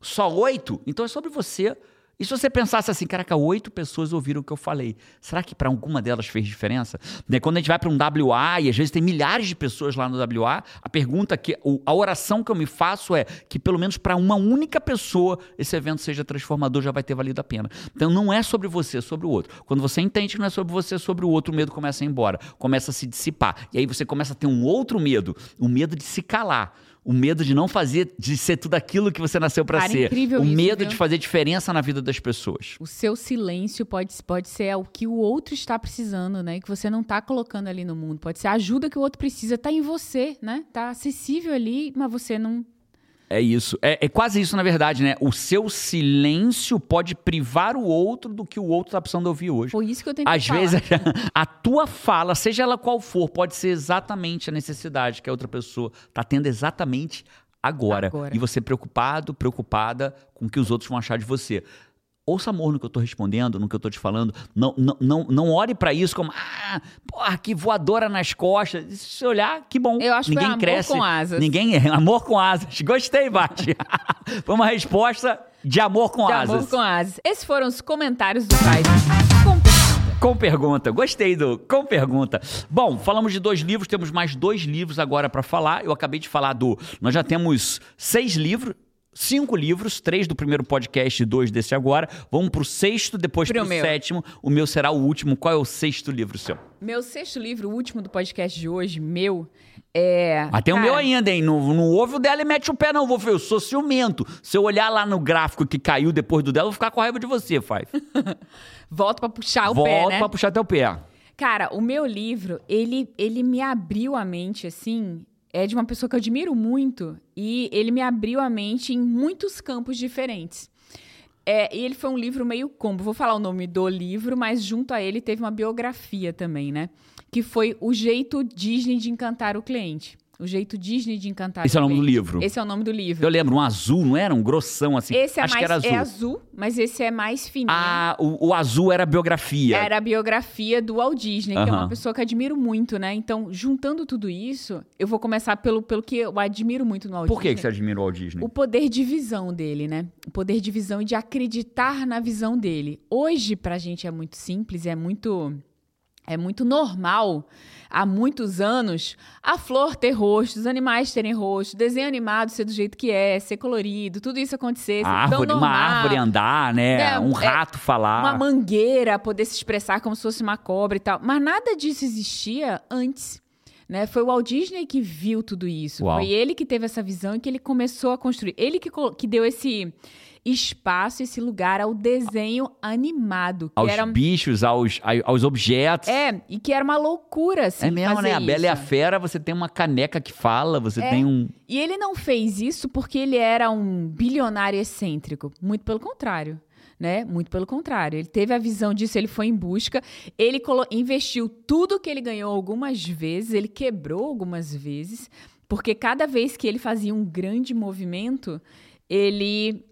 Só oito? Então é sobre você. E se você pensasse assim, caraca, oito pessoas ouviram o que eu falei, será que para alguma delas fez diferença? Né, quando a gente vai para um WA e às vezes tem milhares de pessoas lá no WA, a pergunta que, a oração que eu me faço é que pelo menos para uma única pessoa esse evento seja transformador, já vai ter valido a pena. Então não é sobre você, é sobre o outro. Quando você entende que não é sobre você, é sobre o outro, o medo começa a ir embora, começa a se dissipar. E aí você começa a ter um outro medo, o medo de se calar o medo de não fazer, de ser tudo aquilo que você nasceu para ser. Incrível o isso, medo viu? de fazer diferença na vida das pessoas. O seu silêncio pode, pode ser o que o outro está precisando, né? Que você não está colocando ali no mundo. Pode ser a ajuda que o outro precisa, tá em você, né? Tá acessível ali, mas você não É isso. É, é quase isso, na verdade, né? O seu silêncio pode privar o outro do que o outro tá precisando ouvir hoje. Foi isso que eu tentei Às falar. vezes, a tua fala, seja ela qual for, pode ser exatamente a necessidade que a outra pessoa está tendo exatamente agora. Agora. E você preocupado, preocupada com o que os outros vão achar de você. Ouça amor no que eu tô respondendo, no que eu tô te falando. Não, não, não, não olhe para isso como, ah, porra, que voadora nas costas. E Se olhar, que bom. Eu acho que foi Ninguém amor cresce. com asas. Ninguém é amor com asas. Gostei, Bate. foi uma resposta de amor com De asas. amor com asas. Esses foram os comentários do pergunta. Com pergunta. Gostei do com pergunta. Bom, falamos de dois livros, temos mais dois livros agora para falar. Eu acabei de falar do. Nós já temos seis livros. Cinco livros, três do primeiro podcast e dois desse agora. Vamos pro sexto, depois Pro pro, meu. sétimo. O meu será o último. Qual é o sexto livro seu? Meu sexto livro, o último do podcast de hoje, meu, é. Ah, tem o meu ainda, hein? Não, não ouve o dela e mete o pé, não, vou ver. Eu sou ciumento. Se eu olhar lá no gráfico que caiu depois do dela, eu vou ficar com raiva de você, Five. Volta pra puxar o Volta pé, né? pra puxar teu pé. Cara, o meu livro, ele, ele me abriu a mente, assim. É de uma pessoa que eu admiro muito. E ele me abriu a mente em muitos campos diferentes. É, e ele foi um livro meio combo. Vou falar o nome do livro, mas junto a ele teve uma biografia também, né? Que foi O Jeito Disney de Encantar o Cliente. O Jeito Disney de Encantar Esse é o nome do livro. Esse é o nome do livro. Eu lembro, um azul, não era? Um grossão assim. Esse é Acho mais que era azul. é azul, mas esse é mais fininho. Ah, o, o azul era a biografia. Era a biografia do Walt Disney, que é uma pessoa que admiro muito, né? Então, juntando tudo isso, eu vou começar pelo, pelo que eu admiro muito no Walt Por que, Disney. que você admira o Walt Disney? O poder de visão dele, né? O poder de visão e de acreditar na visão dele. Hoje, pra gente, é muito simples, é muito. É muito normal, há muitos anos, a flor ter rosto, os animais terem rosto, desenho animado ser do jeito que é, ser colorido, tudo isso acontecer. A árvore, uma árvore andar, né? É, um é, rato falar. Uma mangueira poder se expressar como se fosse uma cobra e tal. Mas nada disso existia antes. Né? Foi o Walt Disney que viu tudo isso. Uau. Foi ele que teve essa visão e que ele começou a construir. Ele que, que deu esse espaço, esse lugar ao desenho animado. Que aos era, bichos, aos, aos objetos. é, e que era uma loucura, assim, É mesmo, fazer né? A Bela e a isso. Fera, você tem uma caneca que fala, você É. tem um. E ele não fez isso porque ele era um bilionário excêntrico. Muito pelo contrário. Né? Muito pelo contrário. Ele teve a visão disso, ele foi em busca. Ele investiu tudo que ele ganhou algumas vezes, ele quebrou algumas vezes, porque cada vez que ele fazia um grande movimento, ele,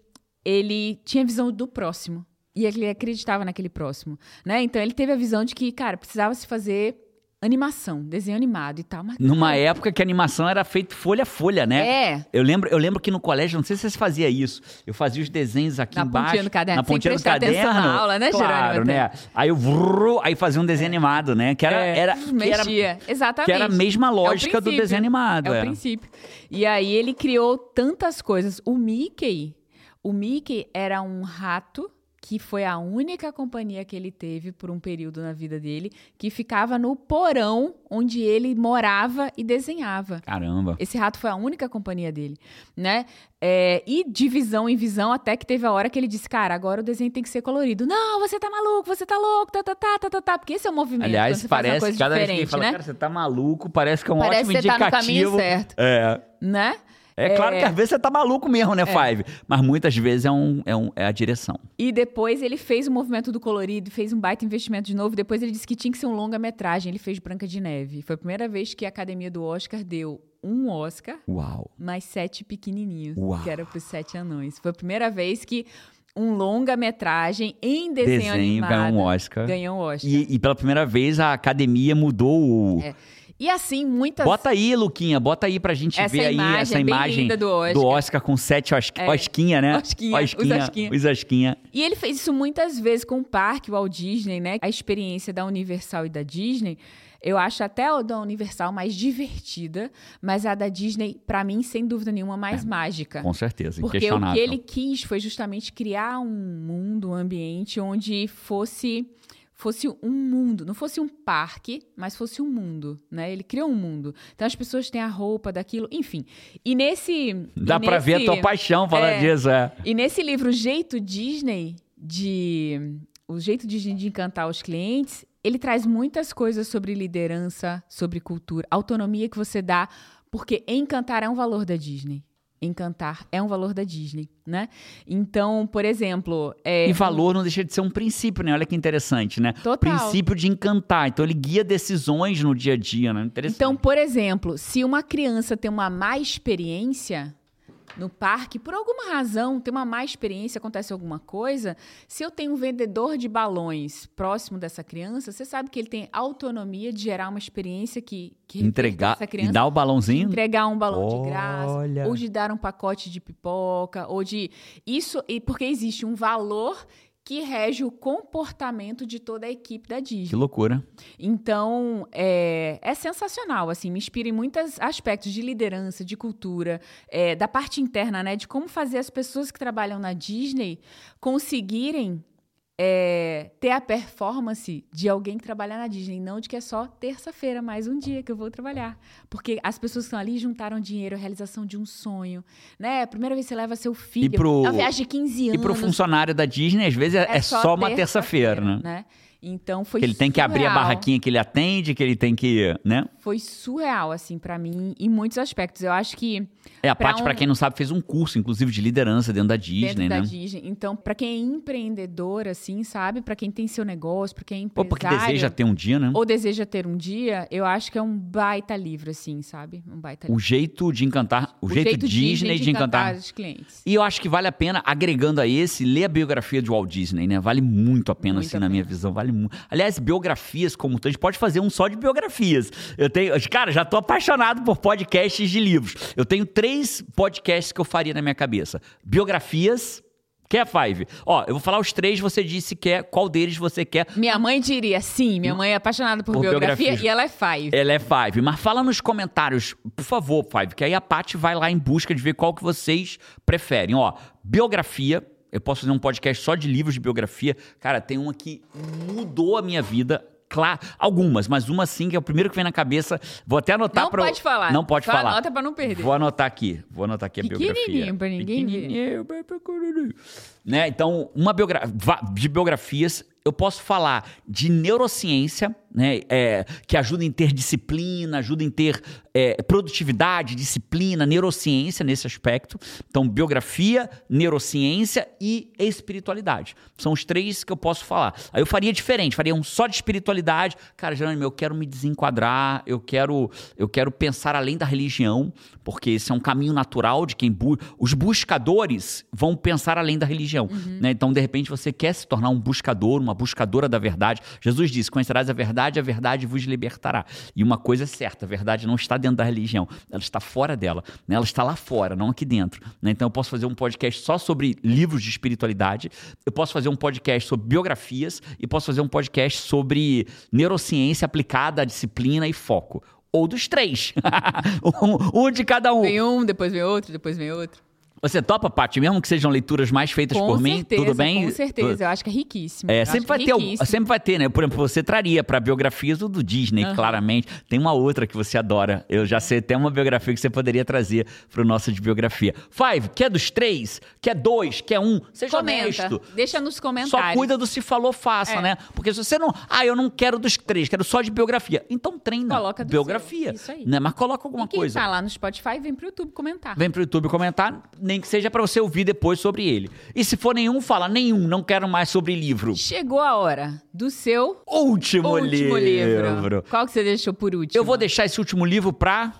ele tinha visão do próximo. E ele acreditava naquele próximo. Né? Então ele teve a visão de que, cara, precisava se fazer animação, desenho animado e tal. Mas, Numa época que a animação era feita folha a folha, né? É, Eu lembro, eu lembro que no colégio, não sei se você fazia isso, eu fazia os desenhos aqui Na embaixo. pontinha do caderno, Na sem pontinha do caderno. na aula, né, claro, Jerônimo? né? Aí eu vrrr, aí fazia um desenho animado, né? Que era, É, era, que era. Exatamente. que era a mesma É lógica do princípio. desenho animado. É o é. princípio. E aí ele criou tantas coisas. O Mickey, o Mickey era um rato que foi a única companhia que ele teve por um período na vida dele, que ficava no porão onde ele morava e desenhava. Caramba. Esse rato foi a única companhia dele, né? É, e de visão em visão, até que teve a hora que ele disse, cara, agora o desenho tem que ser colorido. Não, você tá maluco, você tá louco, tá, tá, tá, tá, tá, tá. Porque esse é o movimento. Aliás, parece cada vez que ele fala, né? cara, você tá maluco, parece que é um Parece ótimo que você tá no indicativo. caminho certo. É. né? É, claro que às vezes você tá maluco mesmo, né, Five? Mas muitas vezes é, um, é, um, é a direção. E depois ele fez o movimento do colorido, fez um baita investimento de novo. Depois ele disse que tinha que ser um longa-metragem. Ele fez Branca de Neve. Foi a primeira vez que a academia do Oscar deu um Oscar, Uau. mais sete pequenininhos, Uau. que era pros sete anões. Foi a primeira vez que um longa-metragem em desenho, Desenho animado ganhou um Oscar. ganhou um Oscar. E, e pela primeira vez a academia mudou o. É. E assim, muitas... Bota aí, Luquinha, bota aí pra gente Essa ver aí imagem essa é imagem linda do Oscar. com sete osqui... É. osquinha, né? Osquinha, os osquinha. Os osquinha. E ele fez isso muitas vezes com o parque, o Walt Disney, né? A experiência da Universal e da Disney, eu acho até a da Universal mais divertida, mas a da Disney, pra mim, sem dúvida nenhuma, mais mágica. Com certeza, Porque o que ele quis foi justamente criar um mundo, um ambiente onde fosse fosse um mundo, não fosse um parque, mas fosse um mundo, né? Ele criou um mundo. Então as pessoas têm a roupa daquilo, enfim. E nesse Dá e pra ver a tua paixão falando é. disso, é. e nesse livro Jeito Disney de o jeito Disney de encantar os clientes, ele traz muitas coisas sobre liderança, sobre cultura, autonomia que você dá, porque encantar é um valor da Disney. Encantar é um valor da Disney, né? Então, por exemplo, é, E valor não deixa de ser um princípio, né? Olha que interessante, né? Total. Princípio de encantar. Então ele guia decisões no dia a dia, né? Interessante. Então, por exemplo, se uma criança tem uma má experiência no parque, por alguma razão, tem uma má experiência, acontece alguma coisa, se eu tenho um vendedor de balões próximo dessa criança, você sabe que ele tem autonomia de gerar uma experiência que, que entregar essa e criança dar o balãozinho. entregar um balão Olha. de graça, ou de dar um pacote de pipoca, ou de isso e porque existe um valor que rege o comportamento de toda a equipe da Disney. Que loucura. Então, é, é sensacional, assim, me inspira em muitos aspectos de liderança, de cultura, é, da parte interna, né? De como fazer as pessoas que trabalham na Disney conseguirem é, ter a performance de alguém que trabalha na Disney, não de que é só terça-feira, mais um dia que eu vou trabalhar. Porque as pessoas que estão ali juntaram dinheiro, a realização de um sonho, né? A primeira vez que você leva seu filho, pro- é uma viagem de 15 E anos. pro funcionário da Disney, às vezes, é, é só, uma terça-feira, né? Então foi Que ele tem que abrir a surreal. barraquinha que ele atende, que ele tem que, né? Foi surreal, assim, pra mim, em muitos aspectos. Eu acho que É, a Paty, pra um- quem não sabe, fez um curso, inclusive, de liderança dentro da Disney, dentro da né? Disney. Então, pra quem é empreendedor, assim, sabe? Pra quem tem seu negócio, pra quem é Ou empresário. porque deseja ter um dia, né? Ou deseja ter um dia, eu acho que é um baita livro, assim, sabe? Um baita livro. O jeito de encantar, o, jeito, Disney, de encantar. os clientes. E eu acho que vale a pena, agregando a esse, ler a biografia de Walt Disney, né? Vale muito a pena, Muito assim, a na minha pena. visão. Vale muito. Aliás, biografias como tanto, a gente pode fazer um só de biografias. Eu tenho. Cara, já tô apaixonado por podcasts de livros. Eu tenho três podcasts que eu faria na minha cabeça: biografias. Quer Five? Ó, eu vou falar os três, você disse que é qual deles você quer. Minha mãe diria sim, minha mãe é apaixonada por, Por biografia, biografias. e ela é five. Ela é Five. Mas fala nos comentários, por favor, Five, que aí a Paty vai lá em busca de ver qual que vocês preferem. Ó, biografia. Eu posso fazer um podcast só de livros de biografia. Cara, tem uma que mudou a minha vida. Claro, algumas, mas uma sim, que é o primeiro que vem na cabeça. Vou até anotar Não pra. pode falar. Não pode Só falar. anota pra não perder. Vou anotar aqui. Vou anotar aqui a biografia. Pequenininho, pra ninguém ver. Né? Então, uma biogra de biografias, eu posso falar de neurociência, né? é, que ajuda em ter disciplina, ajuda em ter é, produtividade, disciplina, neurociência nesse aspecto. Então, biografia, neurociência e espiritualidade. São os três que eu posso falar. Aí eu faria diferente, faria um só de espiritualidade. Cara, Jerônimo, eu quero me desenquadrar, eu quero, eu quero pensar além da religião, porque esse é um caminho natural de quem bu os buscadores vão pensar além da religião, né? Então, de repente, você quer se tornar um buscador, uma buscadora da verdade. Jesus disse: "Conhecerás a verdade, a verdade vos libertará". E uma coisa é certa, a verdade não está dentro da religião, ela está fora dela, né? Ela está lá fora, não aqui dentro, né? Então, eu posso fazer um podcast só sobre livros de espiritualidade, eu posso fazer um podcast sobre biografias e posso fazer um podcast sobre neurociência aplicada à disciplina e foco. Ou dos três. um, um de cada um. Vem um, depois vem outro, depois vem outro. Você topa, Paty, mesmo que sejam leituras mais feitas com por certeza, mim? Tudo bem? Com certeza, eu acho que é riquíssimo. É, sempre acho vai, ter, é riquíssimo. sempre vai ter, né? Por exemplo, você traria pra biografias do, do Disney, Aham. claramente. Tem uma outra que você adora. Eu já sei até uma biografia que você poderia trazer pro nosso de biografia. Five, quer dos três? Quer dois? Quer um? Seja Comenta, honesto. deixa nos Só comentários. cuida do se falou, faça, É. né? Porque se você não. Ah, eu não quero dos três, quero só de biografia. Então treina. Coloca biografia. seu, isso aí. Né? Mas coloca alguma E quem coisa. tá lá no Spotify, vem pro YouTube comentar. Vem pro YouTube comentar, nem que seja pra você ouvir depois sobre ele. E se for nenhum, fala nenhum, não quero mais sobre livro. Chegou a hora do seu Último, último livro. livro. Qual que você deixou por último? Eu vou deixar esse último livro pra.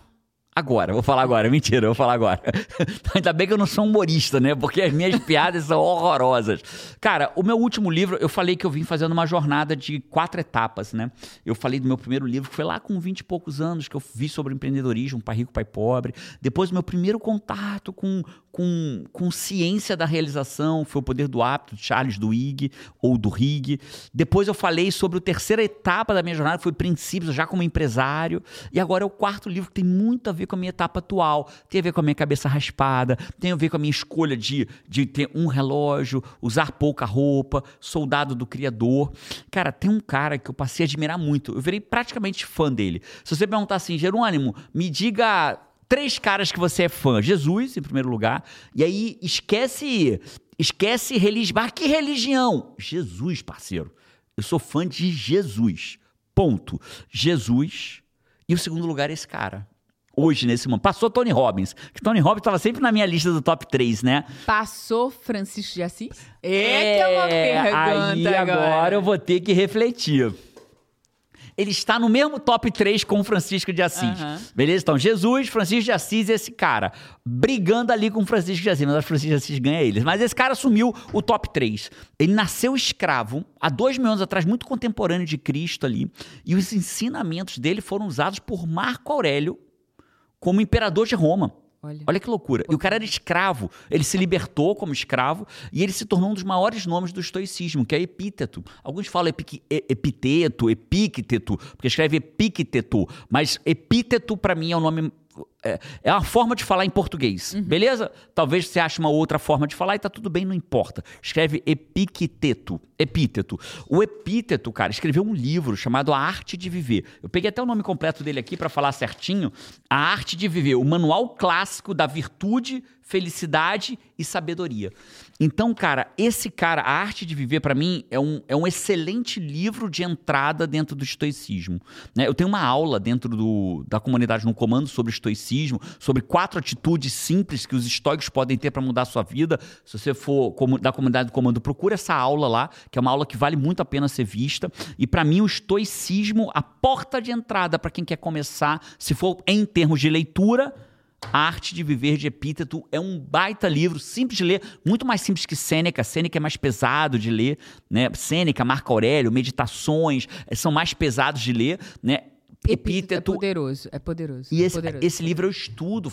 Agora, vou falar agora. Mentira, vou falar agora. Ainda bem que eu não sou humorista, né? Porque as minhas piadas são horrorosas. Cara, o meu último livro, eu falei que eu vim fazendo uma jornada de quatro etapas, né? Eu falei do meu primeiro livro, que foi lá com 20 e poucos anos, que eu vi sobre empreendedorismo, pai rico, pai pobre. Depois, meu primeiro contato com, com, com ciência da realização foi o Poder do Hábito, de Charles Duhigg, ou do Rig. Depois eu falei sobre a terceira etapa da minha jornada, foi princípios, já como empresário. E agora é o quarto livro que tem muito a ver com a minha etapa atual. Tem a ver com a minha cabeça raspada, tem a ver com a minha escolha de, de ter um relógio, usar pouca roupa, soldado do Criador. Cara, tem um cara que eu passei a admirar muito. Eu virei praticamente fã dele. Se você perguntar assim, Jerônimo, me diga três caras que você é fã. Jesus, em primeiro lugar. E aí, esquece. Esquece religião. Ah, que religião? Jesus, parceiro. Eu sou fã de Jesus. Ponto. Jesus. E o segundo lugar é esse cara. Hoje, nesse momento. Passou Tony Robbins. Que Tony Robbins estava sempre na minha lista do top 3, né? Passou Francisco de Assis? É que é uma pergunta aí agora. eu vou ter que refletir. Ele está no mesmo top 3 com o Francisco de Assis. Aham. Beleza? Então, Jesus, Francisco de Assis e esse cara. Brigando ali com o Francisco de Assis. Mas Francisco de Assis ganha eles. Mas esse cara assumiu o top 3. Ele nasceu escravo há dois mil anos atrás, muito contemporâneo de Cristo ali. E os ensinamentos dele foram usados por Marco Aurélio como imperador de Roma. Olha. Olha que loucura. E o cara era escravo. Ele se libertou como escravo e ele se tornou um dos maiores nomes do estoicismo, que é Epíteto. Alguns falam epic- e- epiteto, epícteto, porque escreve epícteto. Mas epíteto, pra mim, é um nome. É, é uma forma de falar em português, beleza? Talvez você ache uma outra forma de falar e tá tudo bem, não importa. Escreve epícteto, epíteto. O epíteto, cara, escreveu um livro chamado A Arte de Viver. Eu peguei até o nome completo dele aqui pra falar certinho. A Arte de Viver, o manual clássico da virtude, felicidade e sabedoria. Então, cara, esse cara, A Arte de Viver, pra mim, é um, é um excelente livro de entrada dentro do estoicismo. né? Eu tenho uma aula dentro do- da comunidade no comando sobre estoicismo, sobre quatro atitudes simples que os estoicos podem ter para mudar a sua vida. Se você for da comunidade do comando, procura essa aula lá, que é uma aula que vale muito a pena ser vista. E para mim, o estoicismo, a porta de entrada para quem quer começar, se for em termos de leitura, a Arte de Viver de Epíteto é um baita livro, simples de ler, muito mais simples que Sêneca. Sêneca é mais pesado de ler, né? Sêneca, Marco Aurélio, Meditações eh, são mais pesados de ler, né? É Epíteto poderoso, é poderoso. e é esse, poderoso. esse livro eu estudo.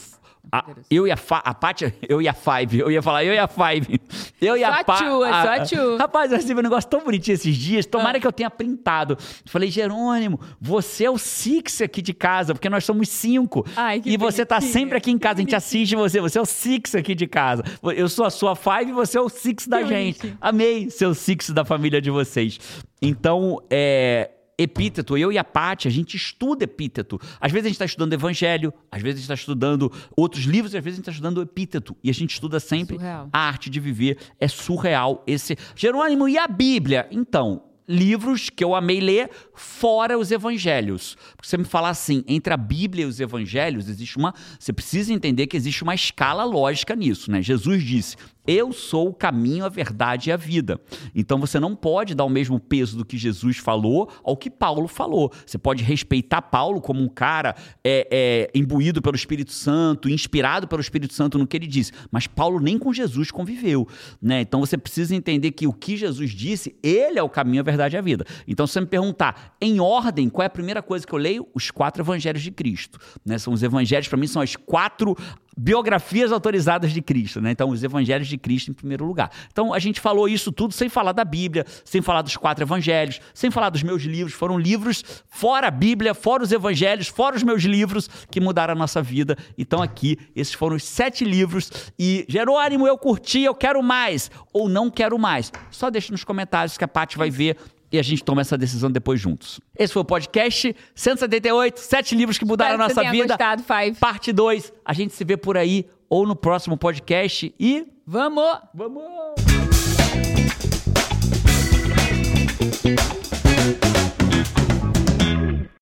A- Poderoso. eu e a, Fa, a Paty, eu e a Five, eu ia falar eu e a Five. Eu e Só a tchu, é só tchu. Rapaz, eu recebi um negócio tão bonitinho esses dias. Ah. Tomara que eu tenha printado. Falei, Jerônimo, você é o Six aqui de casa, porque nós somos cinco. Ai, que e você tá bonitinho, sempre aqui em casa, a gente assiste você. Você é o Six aqui de casa. Eu sou a sua Five e você é o Six da Que gente. bonitinho. Amei ser o Six da família de vocês. Então, é. Epíteto, eu e a Paty, a gente estuda epíteto. Às vezes a gente está estudando evangelho, às vezes a gente está estudando outros livros, às vezes a gente está estudando epíteto. E a gente estuda sempre Surreal. a arte de viver. É surreal esse. Jerônimo, e a Bíblia? Então, livros que eu amei ler fora os evangelhos. Porque você me falar assim, entre a Bíblia e os evangelhos, existe uma. Você precisa entender que existe uma escala lógica nisso, né? Jesus disse: Eu sou o caminho, a verdade e a vida. Então você não pode dar o mesmo peso do que Jesus falou ao que Paulo falou. Você pode respeitar Paulo como um cara é, é, imbuído pelo Espírito Santo, inspirado pelo Espírito Santo no que ele disse. Mas Paulo nem com Jesus conviveu. Né? Então você precisa entender que o que Jesus disse, ele é o caminho, a verdade e a vida. Então, se você me perguntar, em ordem, qual é a primeira coisa que eu leio? Os quatro evangelhos de Cristo. Né? São os evangelhos, para mim, são as quatro biografias autorizadas de Cristo, né? Então, os evangelhos de Cristo em primeiro lugar. Então, a gente falou isso tudo sem falar da Bíblia, sem falar dos quatro evangelhos, sem falar dos meus livros. Foram livros fora a Bíblia, fora os evangelhos, fora os meus livros que mudaram a nossa vida. Então, aqui, esses foram os sete livros. E, Jerônimo, eu curti, eu quero mais. Ou não quero mais. Só deixa nos comentários que a Paty vai ver e a gente toma essa decisão depois juntos. Esse foi o podcast 178, sete livros que mudaram a nossa vida. Gostado, Five. Parte 2. A gente se vê por aí ou no próximo podcast e vamos! Vamos!